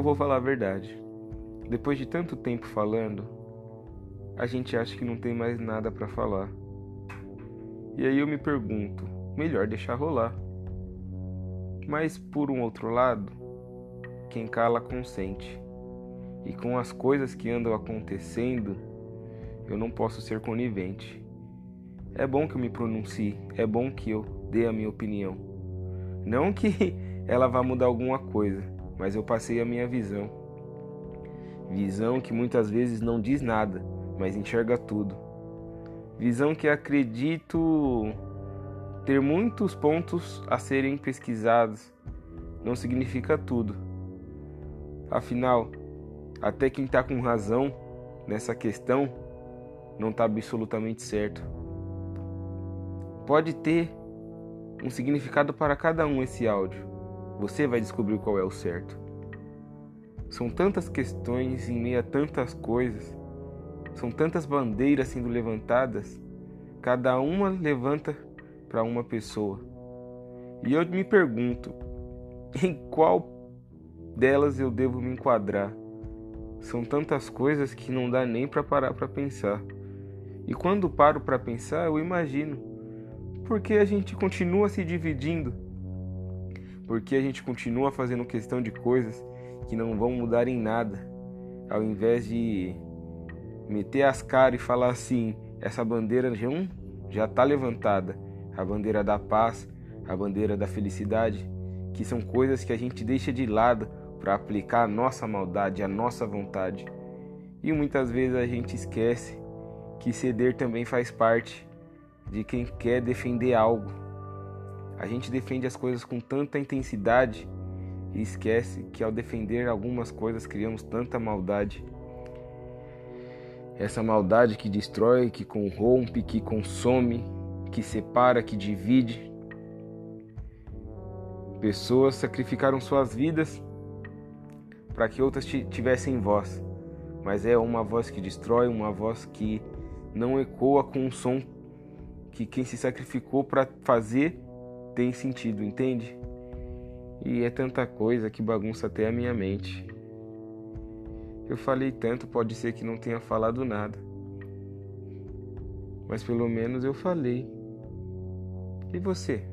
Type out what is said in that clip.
Eu vou falar a verdade. Depois de tanto tempo falando, a gente acha que não tem mais nada para falar. E aí eu me pergunto, melhor deixar rolar. Mas por um outro lado, quem cala consente. E com as coisas que andam acontecendo, eu não posso ser conivente. É bom que eu me pronuncie, é bom que eu dê a minha opinião. Não que ela vá mudar alguma coisa, mas eu passei a minha visão. Visão que muitas vezes não diz nada, mas enxerga tudo. Visão que acredito ter muitos pontos a serem pesquisados não significa tudo. Afinal, até quem está com razão nessa questão não está absolutamente certo. Pode ter um significado para cada um esse áudio. Você vai descobrir qual é o certo. São tantas questões em meio a tantas coisas, são tantas bandeiras sendo levantadas, cada uma levanta para uma pessoa. E eu me pergunto, em qual delas eu devo me enquadrar? São tantas coisas que não dá nem para parar para pensar. E quando paro para pensar, eu imagino porque a gente continua se dividindo, porque a gente continua fazendo questão de coisas que não vão mudar em nada, ao invés de meter as caras e falar assim: essa bandeira já está levantada a bandeira da paz, a bandeira da felicidade, que são coisas que a gente deixa de lado para aplicar a nossa maldade, a nossa vontade. E muitas vezes a gente esquece que ceder também faz parte de quem quer defender algo. A gente defende as coisas com tanta intensidade e esquece que ao defender algumas coisas criamos tanta maldade. Essa maldade que destrói, que corrompe, que consome, que separa, que divide. Pessoas sacrificaram suas vidas para que outras tivessem voz, mas é uma voz que destrói, uma voz que não ecoa com um som que quem se sacrificou para fazer tem sentido, entende? E é tanta coisa que bagunça até a minha mente. Eu falei tanto, pode ser que não tenha falado nada. Mas pelo menos eu falei. E você?